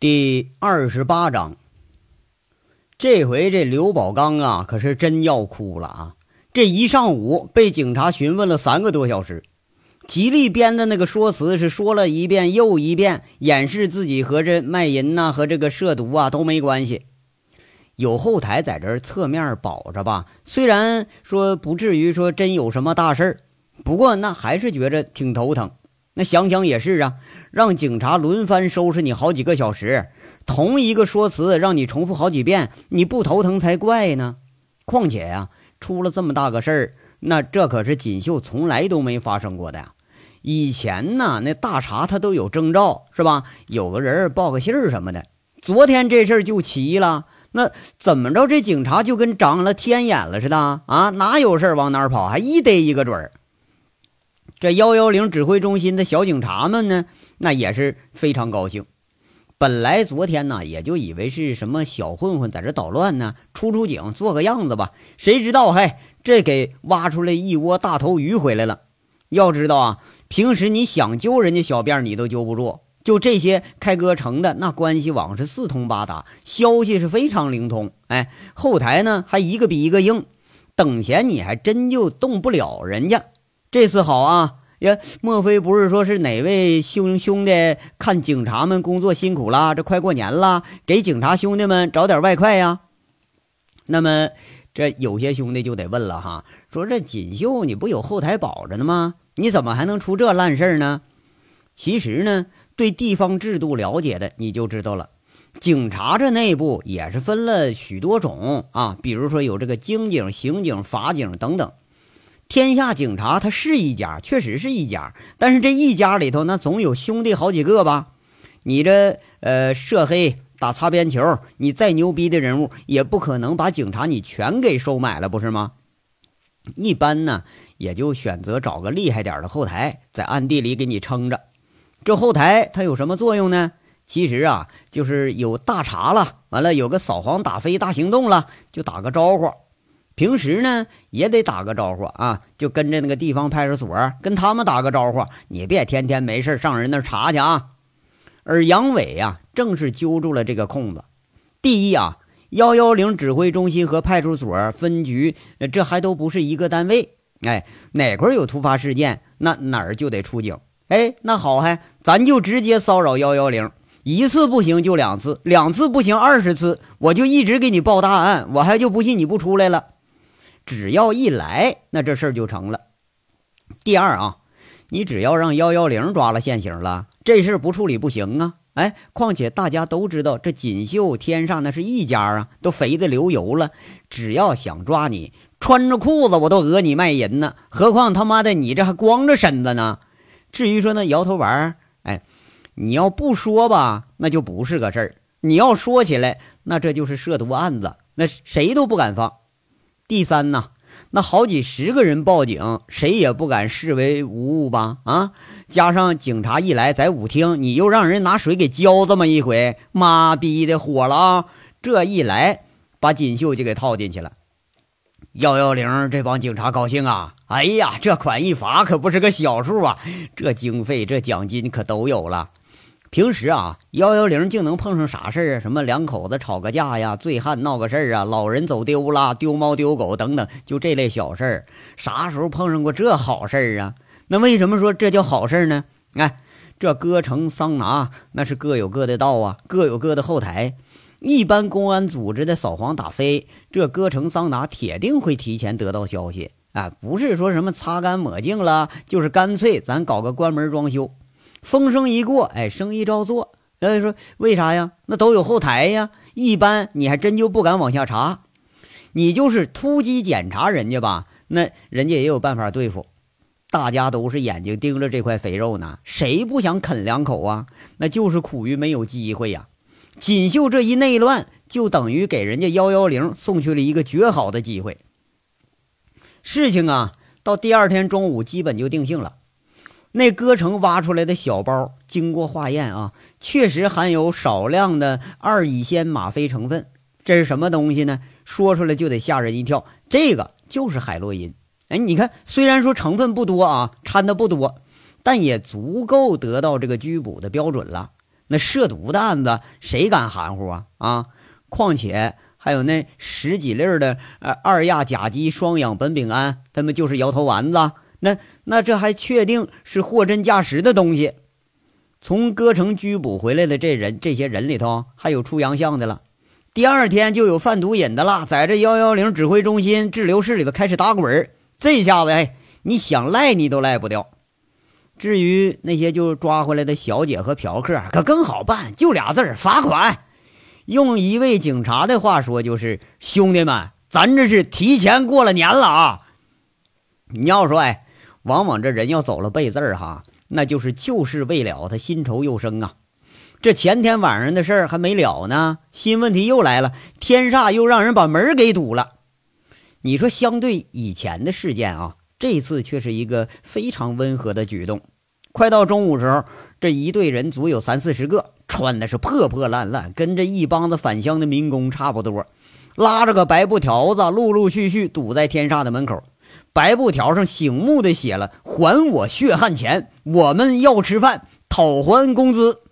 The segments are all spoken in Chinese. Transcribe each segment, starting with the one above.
第二十八章，这回这刘宝刚啊，可是真要哭了啊！这一上午被警察询问了三个多小时，吉利编的那个说辞是说了一遍又一遍，掩饰自己和这卖淫呐、和这个涉毒啊都没关系。有后台在这侧面保着吧，虽然说不至于说真有什么大事儿，不过那还是觉着挺头疼。那想想也是啊。让警察轮番收拾你好几个小时，同一个说辞让你重复好几遍，你不头疼才怪呢。况且呀，出了这么大个事儿，那这可是锦绣从来都没发生过的呀。以前呢，那大查他都有征兆，是吧？有个人报个信儿什么的。昨天这事儿就奇了，那怎么着？这警察就跟长了天眼了似的啊？哪有事儿往哪儿跑，还一逮一个准儿。这幺幺零指挥中心的小警察们呢？那也是非常高兴。本来昨天呢，也就以为是什么小混混在这捣乱呢，出出警，做个样子吧。谁知道，嘿，这给挖出来一窝大头鱼回来了。要知道啊，平时你想揪人家小辫儿你都揪不住。就这些开歌城的，那关系网是四通八达，消息是非常灵通。哎，后台呢还一个比一个硬，等闲你还真就动不了人家。这次好啊。呀，莫非不是说是哪位兄兄弟看警察们工作辛苦了？这快过年了，给警察兄弟们找点外快呀？那么这有些兄弟就得问了哈，说这锦绣你不有后台保着呢吗？你怎么还能出这烂事儿呢？其实呢，对地方制度了解的你就知道了，警察这内部也是分了许多种啊，比如说有这个经警、刑警、法警等等。天下警察，他是一家，确实是一家。但是这一家里头，那总有兄弟好几个吧？你这呃涉黑打擦边球，你再牛逼的人物，也不可能把警察你全给收买了，不是吗？一般呢，也就选择找个厉害点的后台，在暗地里给你撑着。这后台它有什么作用呢？其实啊，就是有大查了，完了有个扫黄打非大行动了，就打个招呼。平时呢也得打个招呼啊，就跟着那个地方派出所跟他们打个招呼，你别天天没事上人那查去啊。而杨伟呀，正是揪住了这个空子。第一啊，幺幺零指挥中心和派出所分局，这还都不是一个单位。哎，哪块有突发事件，那哪儿就得出警。哎，那好嗨，咱就直接骚扰幺幺零，一次不行就两次，两次不行二十次，我就一直给你报大案，我还就不信你不出来了。只要一来，那这事儿就成了。第二啊，你只要让幺幺零抓了现行了，这事儿不处理不行啊！哎，况且大家都知道，这锦绣天上那是一家啊，都肥的流油了。只要想抓你，穿着裤子我都讹你卖淫呢。何况他妈的你这还光着身子呢。至于说那摇头丸，哎，你要不说吧，那就不是个事儿；你要说起来，那这就是涉毒案子，那谁都不敢放。第三呢，那好几十个人报警，谁也不敢视为无物吧？啊，加上警察一来，在舞厅你又让人拿水给浇这么一回，妈逼的火了啊！这一来，把锦绣就给套进去了。幺幺零这帮警察高兴啊！哎呀，这款一罚可不是个小数啊，这经费这奖金可都有了。平时啊，幺幺零竟能碰上啥事儿啊？什么两口子吵个架呀，醉汉闹个事儿啊，老人走丢了，丢猫丢狗等等，就这类小事儿，啥时候碰上过这好事儿啊？那为什么说这叫好事儿呢？哎，这歌城桑拿那是各有各的道啊，各有各的后台。一般公安组织的扫黄打非，这歌城桑拿铁定会提前得到消息啊，不是说什么擦干抹净了，就是干脆咱搞个关门装修。风声一过，哎，生意照做。呃，说为啥呀？那都有后台呀。一般你还真就不敢往下查。你就是突击检查人家吧，那人家也有办法对付。大家都是眼睛盯着这块肥肉呢，谁不想啃两口啊？那就是苦于没有机会呀。锦绣这一内乱，就等于给人家幺幺零送去了一个绝好的机会。事情啊，到第二天中午基本就定性了。那歌城挖出来的小包，经过化验啊，确实含有少量的二乙酰吗啡成分。这是什么东西呢？说出来就得吓人一跳。这个就是海洛因。哎，你看，虽然说成分不多啊，掺的不多，但也足够得到这个拘捕的标准了。那涉毒的案子谁敢含糊啊？啊！况且还有那十几粒的呃二亚甲基双氧苯丙胺，他们就是摇头丸子。那那这还确定是货真价实的东西？从歌城拘捕回来的这人，这些人里头还有出洋相的了。第二天就有贩毒瘾的了，在这幺幺零指挥中心滞留室里头开始打滚这下子，哎，你想赖你都赖不掉。至于那些就抓回来的小姐和嫖客，可更好办，就俩字儿：罚款。用一位警察的话说，就是兄弟们，咱这是提前过了年了啊！你要说，哎，往往这人要走了背字儿哈，那就是旧事未了，他新愁又生啊。这前天晚上的事儿还没了呢，新问题又来了，天煞又让人把门给堵了。你说，相对以前的事件啊，这次却是一个非常温和的举动。快到中午时候，这一队人足有三四十个，穿的是破破烂烂，跟这一帮子返乡的民工差不多，拉着个白布条子，陆陆续续堵在天煞的门口。白布条上醒目的写了：“还我血汗钱，我们要吃饭，讨还工资。”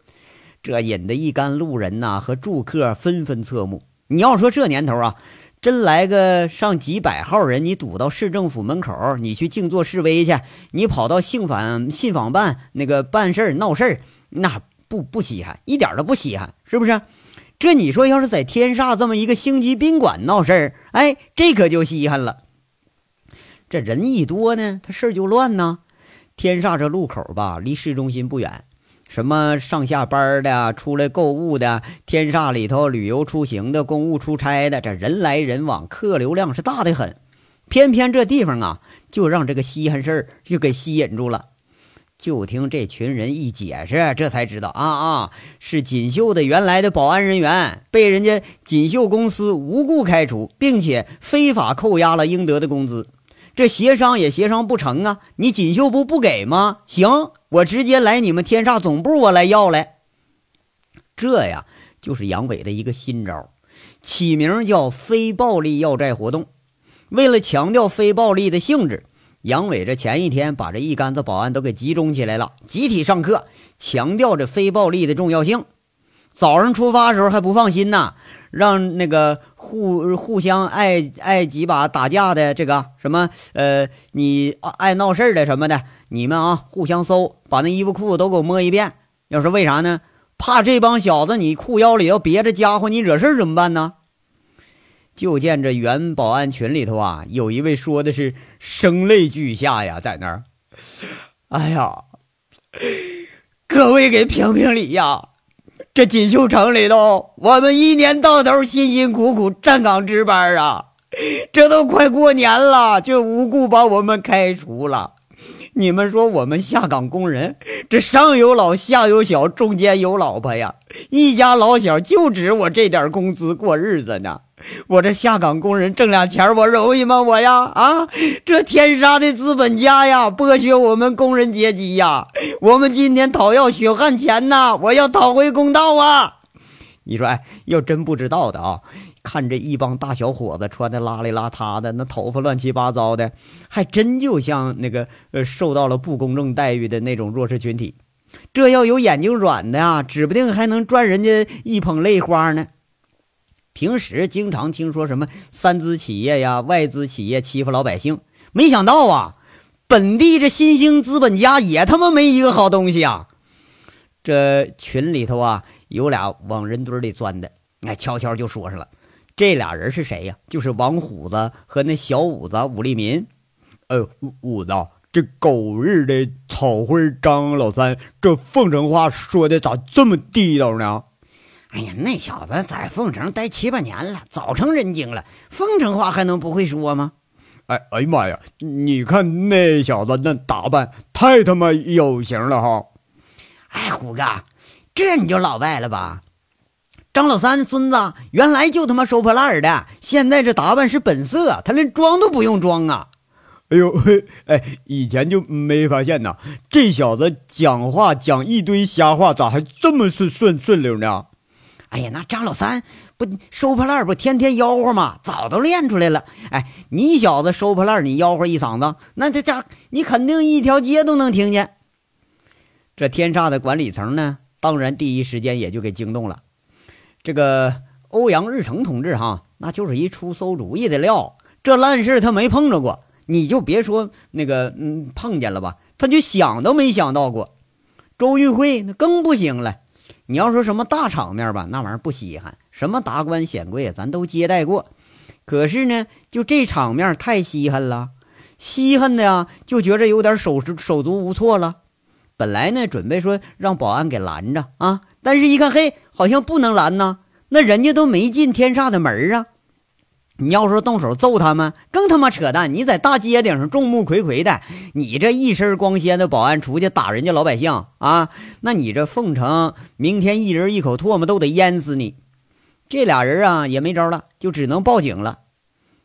这引得一干路人呐和住客纷纷侧目。你要说这年头啊。真来个上几百号人，你堵到市政府门口，你去静坐示威去，你跑到信访信访办那个办事儿闹事儿，那不不稀罕，一点都不稀罕，是不是？这你说要是在天煞这么一个星级宾馆闹事儿，哎，这可就稀罕了。这人一多呢，他事儿就乱呢。天煞这路口吧，离市中心不远。什么上下班的、出来购物的、天煞里头旅游出行的、公务出差的，这人来人往，客流量是大的很。偏偏这地方啊，就让这个稀罕事儿就给吸引住了。就听这群人一解释，这才知道啊啊，是锦绣的原来的保安人员被人家锦绣公司无故开除，并且非法扣押了应得的工资。这协商也协商不成啊！你锦绣部不给吗？行，我直接来你们天煞总部，我来要来。这呀，就是杨伟的一个新招，起名叫“非暴力要债活动”。为了强调非暴力的性质，杨伟这前一天把这一杆子保安都给集中起来了，集体上课，强调这非暴力的重要性。早上出发的时候还不放心呢。让那个互互相爱爱几把打架的这个什么呃，你爱闹事的什么的，你们啊互相搜，把那衣服裤子都给我摸一遍。要是为啥呢？怕这帮小子你裤腰里要别着家伙，你惹事怎么办呢？就见这原保安群里头啊，有一位说的是声泪俱下呀，在那儿，哎呀，各位给评评理呀！这锦绣城里头，我们一年到头辛辛苦苦站岗值班啊，这都快过年了，就无故把我们开除了。你们说我们下岗工人，这上有老下有小，中间有老婆呀，一家老小就指我这点工资过日子呢。我这下岗工人挣俩钱，我容易吗？我呀，啊，这天杀的资本家呀，剥削我们工人阶级呀！我们今天讨要血汗钱呐，我要讨回公道啊！你说，哎，要真不知道的啊，看这一帮大小伙子穿的邋里邋遢的，那头发乱七八糟的，还真就像那个呃受到了不公正待遇的那种弱势群体。这要有眼睛软的啊，指不定还能赚人家一捧泪花呢。平时经常听说什么三资企业呀、外资企业欺负老百姓，没想到啊，本地这新兴资本家也他妈没一个好东西啊！这群里头啊，有俩往人堆里钻的，哎，悄悄就说上了。这俩人是谁呀？就是王虎子和那小五子武立民。呃，五子，这狗日的草灰张老三，这凤城话说的咋这么地道呢？哎呀，那小子在凤城待七八年了，早成人精了。凤城话还能不会说吗？哎，哎呀妈呀！你看那小子那打扮，太他妈有型了哈！哎，虎哥，这你就老外了吧？张老三孙子原来就他妈收破烂的，现在这打扮是本色，他连装都不用装啊！哎呦，嘿，哎，以前就没发现呐，这小子讲话讲一堆瞎话，咋还这么顺顺顺溜呢？哎呀，那张老三不收破烂不天天吆喝吗？早都练出来了。哎，你小子收破烂，你吆喝一嗓子，那这家你肯定一条街都能听见。这天煞的管理层呢，当然第一时间也就给惊动了。这个欧阳日成同志哈，那就是一出馊主意的料，这烂事他没碰着过，你就别说那个嗯碰见了吧，他就想都没想到过。周玉慧那更不行了，你要说什么大场面吧，那玩意儿不稀罕，什么达官显贵咱都接待过，可是呢，就这场面太稀罕了。稀罕的呀，就觉着有点手手足无措了。本来呢，准备说让保安给拦着啊，但是一看，嘿，好像不能拦呐。那人家都没进天煞的门啊。你要说动手揍他们，更他妈扯淡。你在大街顶上众目睽睽的，你这一身光鲜的保安出去打人家老百姓啊，那你这凤城明天一人一口唾沫都得淹死你。这俩人啊也没招了，就只能报警了。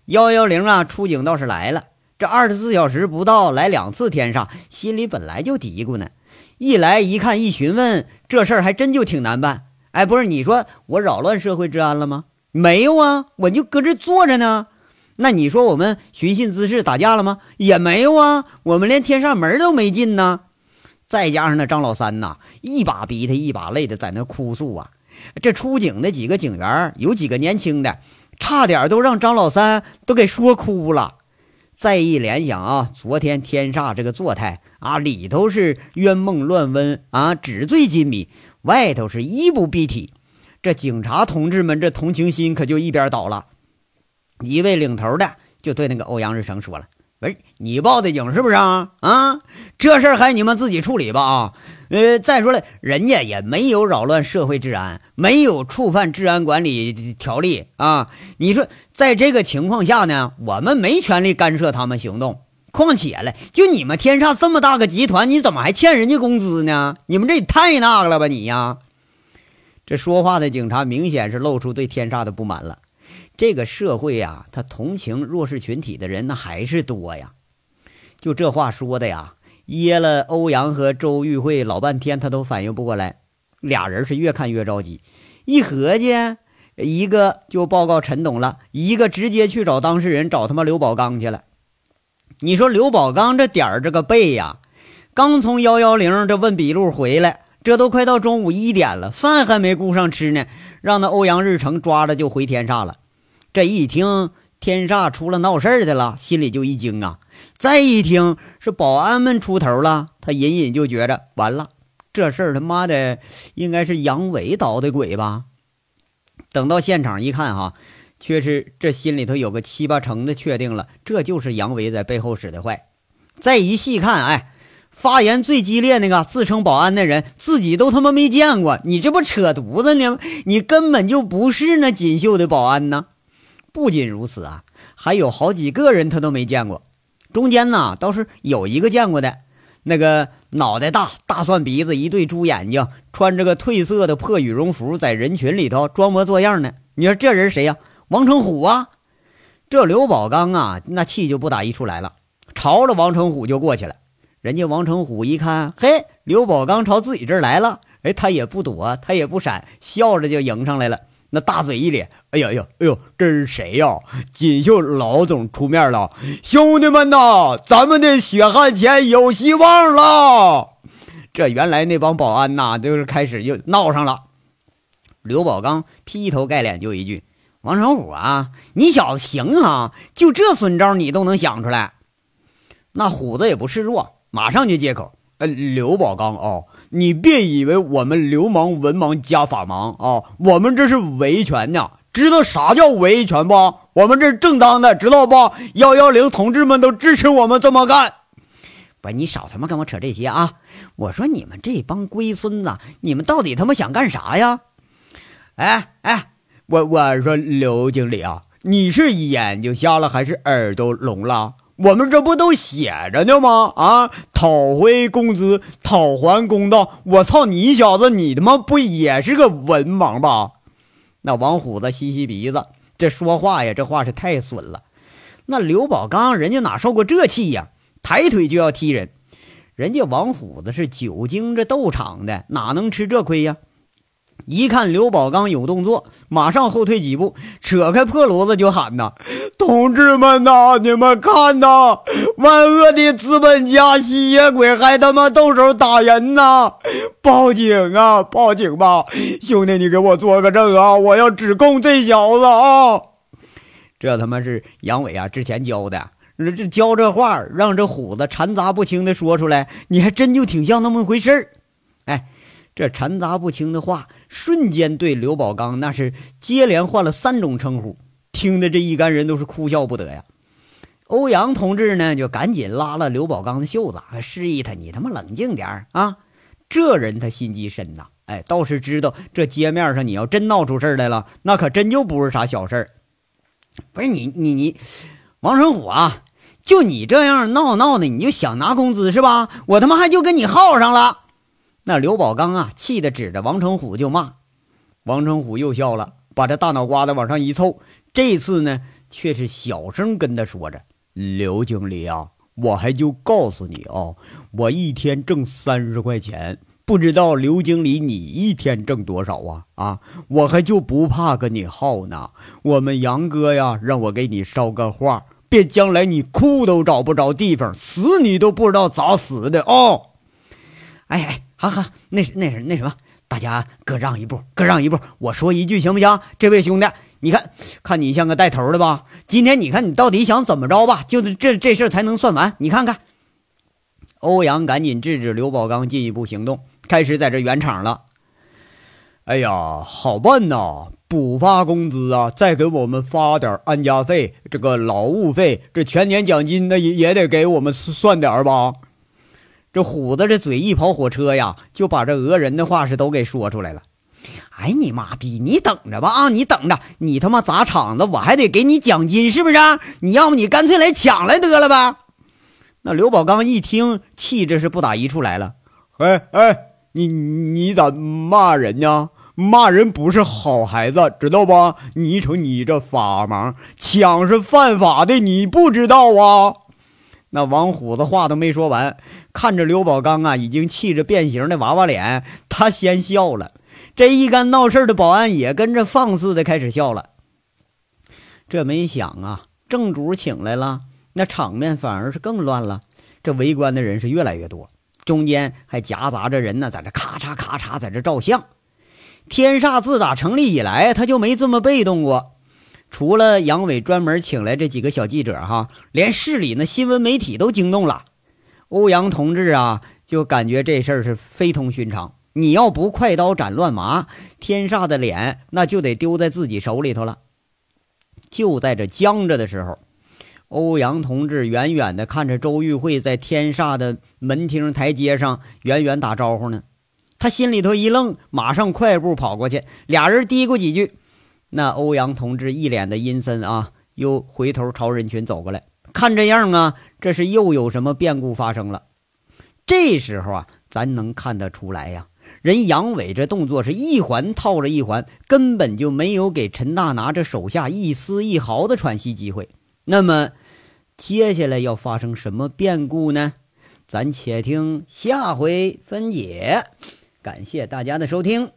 幺幺零啊，出警倒是来了。这二十四小时不到来两次天上，心里本来就嘀咕呢。一来一看一询问，这事儿还真就挺难办。哎，不是你说我扰乱社会治安了吗？没有啊，我就搁这坐着呢。那你说我们寻衅滋事打架了吗？也没有啊，我们连天煞门都没进呢。再加上那张老三呐，一把鼻涕一把泪的在那哭诉啊。这出警的几个警员有几个年轻的，差点都让张老三都给说哭了。再一联想啊，昨天天煞这个坐态啊，里头是冤梦乱温啊，纸醉金迷，外头是衣不蔽体，这警察同志们这同情心可就一边倒了。一位领头的就对那个欧阳日成说了。不是你报的警是不是啊？啊，这事儿还你们自己处理吧啊！呃，再说了，人家也没有扰乱社会治安，没有触犯治安管理条例啊。你说，在这个情况下呢，我们没权利干涉他们行动。况且了，就你们天煞这么大个集团，你怎么还欠人家工资呢？你们这也太那个了吧你呀！这说话的警察明显是露出对天煞的不满了。这个社会呀，他同情弱势群体的人那还是多呀。就这话说的呀，噎了欧阳和周玉慧老半天，他都反应不过来。俩人是越看越着急，一合计，一个就报告陈董了，一个直接去找当事人，找他妈刘宝刚去了。你说刘宝刚这点儿这个背呀，刚从幺幺零这问笔录回来，这都快到中午一点了，饭还没顾上吃呢，让那欧阳日成抓着就回天煞了。这一听天煞出了闹事儿的了，心里就一惊啊！再一听是保安们出头了，他隐隐就觉着完了，这事儿他妈的应该是杨伟捣的鬼吧？等到现场一看，哈，却是这心里头有个七八成的确定了，这就是杨伟在背后使的坏。再一细看，哎，发言最激烈那个自称保安的人，自己都他妈没见过，你这不扯犊子呢？你根本就不是那锦绣的保安呢！不仅如此啊，还有好几个人他都没见过。中间呢倒是有一个见过的，那个脑袋大、大蒜鼻子、一对猪眼睛，穿着个褪色的破羽绒服，在人群里头装模作样呢。你说这人谁呀？王成虎啊！这刘宝刚啊，那气就不打一处来了，朝着王成虎就过去了。人家王成虎一看，嘿，刘宝刚朝自己这儿来了，哎，他也不躲，他也不闪，笑着就迎上来了。那大嘴一咧，哎呀呀，哎呦，这是谁呀？锦绣老总出面了，兄弟们呐，咱们的血汗钱有希望了。这原来那帮保安呐，就是开始就闹上了。刘宝刚劈头盖脸就一句：“王成虎啊，你小子行啊，就这损招你都能想出来。”那虎子也不示弱，马上就接口：“呃，刘宝刚哦。”你别以为我们流氓文盲加法盲啊！我们这是维权呢，知道啥叫维权不？我们这是正当的，知道不？幺幺零同志们都支持我们这么干。不，你少他妈跟我扯这些啊！我说你们这帮龟孙子，你们到底他妈想干啥呀？哎哎，我我说刘经理啊，你是眼睛瞎了还是耳朵聋了？我们这不都写着呢吗？啊，讨回工资，讨还公道。我操你小子，你他妈不也是个文盲吧？那王虎子吸吸鼻子，这说话呀，这话是太损了。那刘宝刚人家哪受过这气呀？抬腿就要踢人。人家王虎子是久经这斗场的，哪能吃这亏呀？一看刘宝刚有动作，马上后退几步，扯开破炉子就喊呐：“同志们呐，你们看呐，万恶的资本家吸血鬼还他妈动手打人呐！报警啊，报警吧，兄弟，你给我做个证啊，我要指控这小子啊！这他妈是杨伟啊，之前教的，这教这话让这虎子掺杂不清的说出来，你还真就挺像那么回事儿。哎，这掺杂不清的话。”瞬间对刘宝刚那是接连换了三种称呼，听得这一干人都是哭笑不得呀。欧阳同志呢，就赶紧拉了刘宝刚的袖子，还示意他：“你他妈冷静点啊！”这人他心机深呐，哎，倒是知道这街面上你要真闹出事来了，那可真就不是啥小事儿。不是你你你，王成虎啊，就你这样闹闹的，你就想拿工资是吧？我他妈还就跟你耗上了。那刘宝刚啊，气得指着王成虎就骂，王成虎又笑了，把这大脑瓜子往上一凑，这次呢，却是小声跟他说着：“刘经理啊，我还就告诉你啊，我一天挣三十块钱，不知道刘经理你一天挣多少啊？啊，我还就不怕跟你耗呢。我们杨哥呀，让我给你捎个话，别将来你哭都找不着地方，死你都不知道咋死的哦。哎哎。”哈哈，那那是那什么，大家各让一步，各让一步。我说一句行不行？这位兄弟，你看看你像个带头的吧？今天你看你到底想怎么着吧？就是这这事儿才能算完。你看看，欧阳赶紧制止刘宝刚进一步行动，开始在这圆场了。哎呀，好办呐，补发工资啊，再给我们发点安家费，这个劳务费，这全年奖金那也也得给我们算点吧。这虎子这嘴一跑火车呀，就把这讹人的话是都给说出来了。哎，你妈逼，你等着吧啊！你等着，你他妈砸场子，我还得给你奖金，是不是？你要不你干脆来抢来得了吧？那刘宝刚一听，气这是不打一处来了。哎哎，你你咋骂人呢？骂人不是好孩子，知道不？你瞅你这法盲，抢是犯法的，你不知道啊？那王虎子话都没说完，看着刘宝刚啊，已经气着变形的娃娃脸，他先笑了。这一干闹事的保安也跟着放肆的开始笑了。这没想啊，正主请来了，那场面反而是更乱了。这围观的人是越来越多，中间还夹杂着人呢，在这咔嚓咔嚓在这照相。天煞自打成立以来，他就没这么被动过。除了杨伟专门请来这几个小记者，哈，连市里那新闻媒体都惊动了。欧阳同志啊，就感觉这事儿是非同寻常。你要不快刀斩乱麻，天煞的脸那就得丢在自己手里头了。就在这僵着的时候，欧阳同志远远的看着周玉慧在天煞的门厅台阶上远远打招呼呢，他心里头一愣，马上快步跑过去，俩人嘀咕几句。那欧阳同志一脸的阴森啊，又回头朝人群走过来，看这样啊，这是又有什么变故发生了？这时候啊，咱能看得出来呀，人杨伟这动作是一环套着一环，根本就没有给陈大拿这手下一丝一毫的喘息机会。那么，接下来要发生什么变故呢？咱且听下回分解。感谢大家的收听。